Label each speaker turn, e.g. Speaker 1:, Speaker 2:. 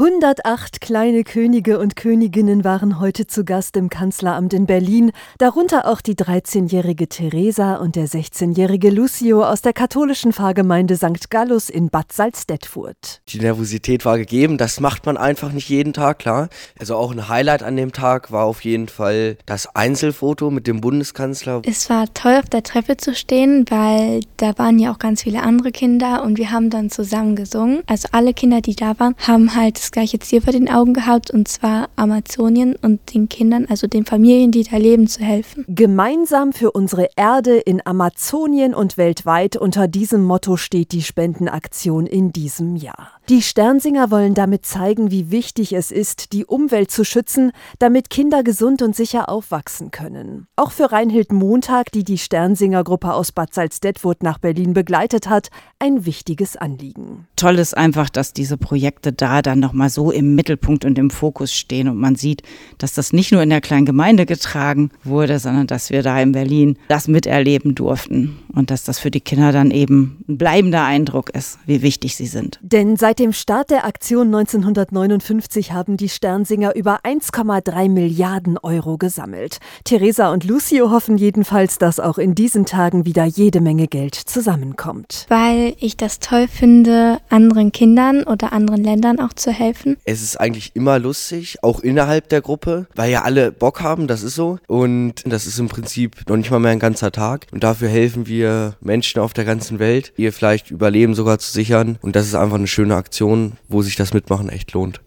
Speaker 1: 108 kleine Könige und Königinnen waren heute zu Gast im Kanzleramt in Berlin, darunter auch die 13-jährige Theresa und der 16-jährige Lucio aus der katholischen Pfarrgemeinde St. Gallus in Bad Salzdetfurt.
Speaker 2: Die Nervosität war gegeben, das macht man einfach nicht jeden Tag, klar. Also auch ein Highlight an dem Tag war auf jeden Fall das Einzelfoto mit dem Bundeskanzler.
Speaker 3: Es war toll, auf der Treppe zu stehen, weil da waren ja auch ganz viele andere Kinder und wir haben dann zusammen gesungen. Also alle Kinder, die da waren, haben halt das gleiche Ziel vor den Augen gehabt, und zwar Amazonien und den Kindern, also den Familien, die da leben, zu helfen.
Speaker 1: Gemeinsam für unsere Erde in Amazonien und weltweit unter diesem Motto steht die Spendenaktion in diesem Jahr. Die Sternsinger wollen damit zeigen, wie wichtig es ist, die Umwelt zu schützen, damit Kinder gesund und sicher aufwachsen können. Auch für Reinhild Montag, die die Sternsinger-Gruppe aus Bad Salzdetwood nach Berlin begleitet hat, ein wichtiges Anliegen.
Speaker 4: Toll ist einfach, dass diese Projekte da dann nochmal so im Mittelpunkt und im Fokus stehen und man sieht, dass das nicht nur in der kleinen Gemeinde getragen wurde, sondern dass wir da in Berlin das miterleben durften und dass das für die Kinder dann eben ein bleibender Eindruck ist, wie wichtig sie sind.
Speaker 1: Denn seit dem Start der Aktion 1959 haben die Sternsinger über 1,3 Milliarden Euro gesammelt. Theresa und Lucio hoffen jedenfalls, dass auch in diesen Tagen wieder jede Menge Geld zusammenkommt.
Speaker 3: Weil ich das toll finde, anderen Kindern oder anderen Ländern auch zu helfen.
Speaker 2: Es ist eigentlich immer lustig, auch innerhalb der Gruppe, weil ja alle Bock haben, das ist so. Und das ist im Prinzip noch nicht mal mehr ein ganzer Tag. Und dafür helfen wir Menschen auf der ganzen Welt, ihr vielleicht Überleben sogar zu sichern. Und das ist einfach eine schöne Aktion, wo sich das Mitmachen echt lohnt.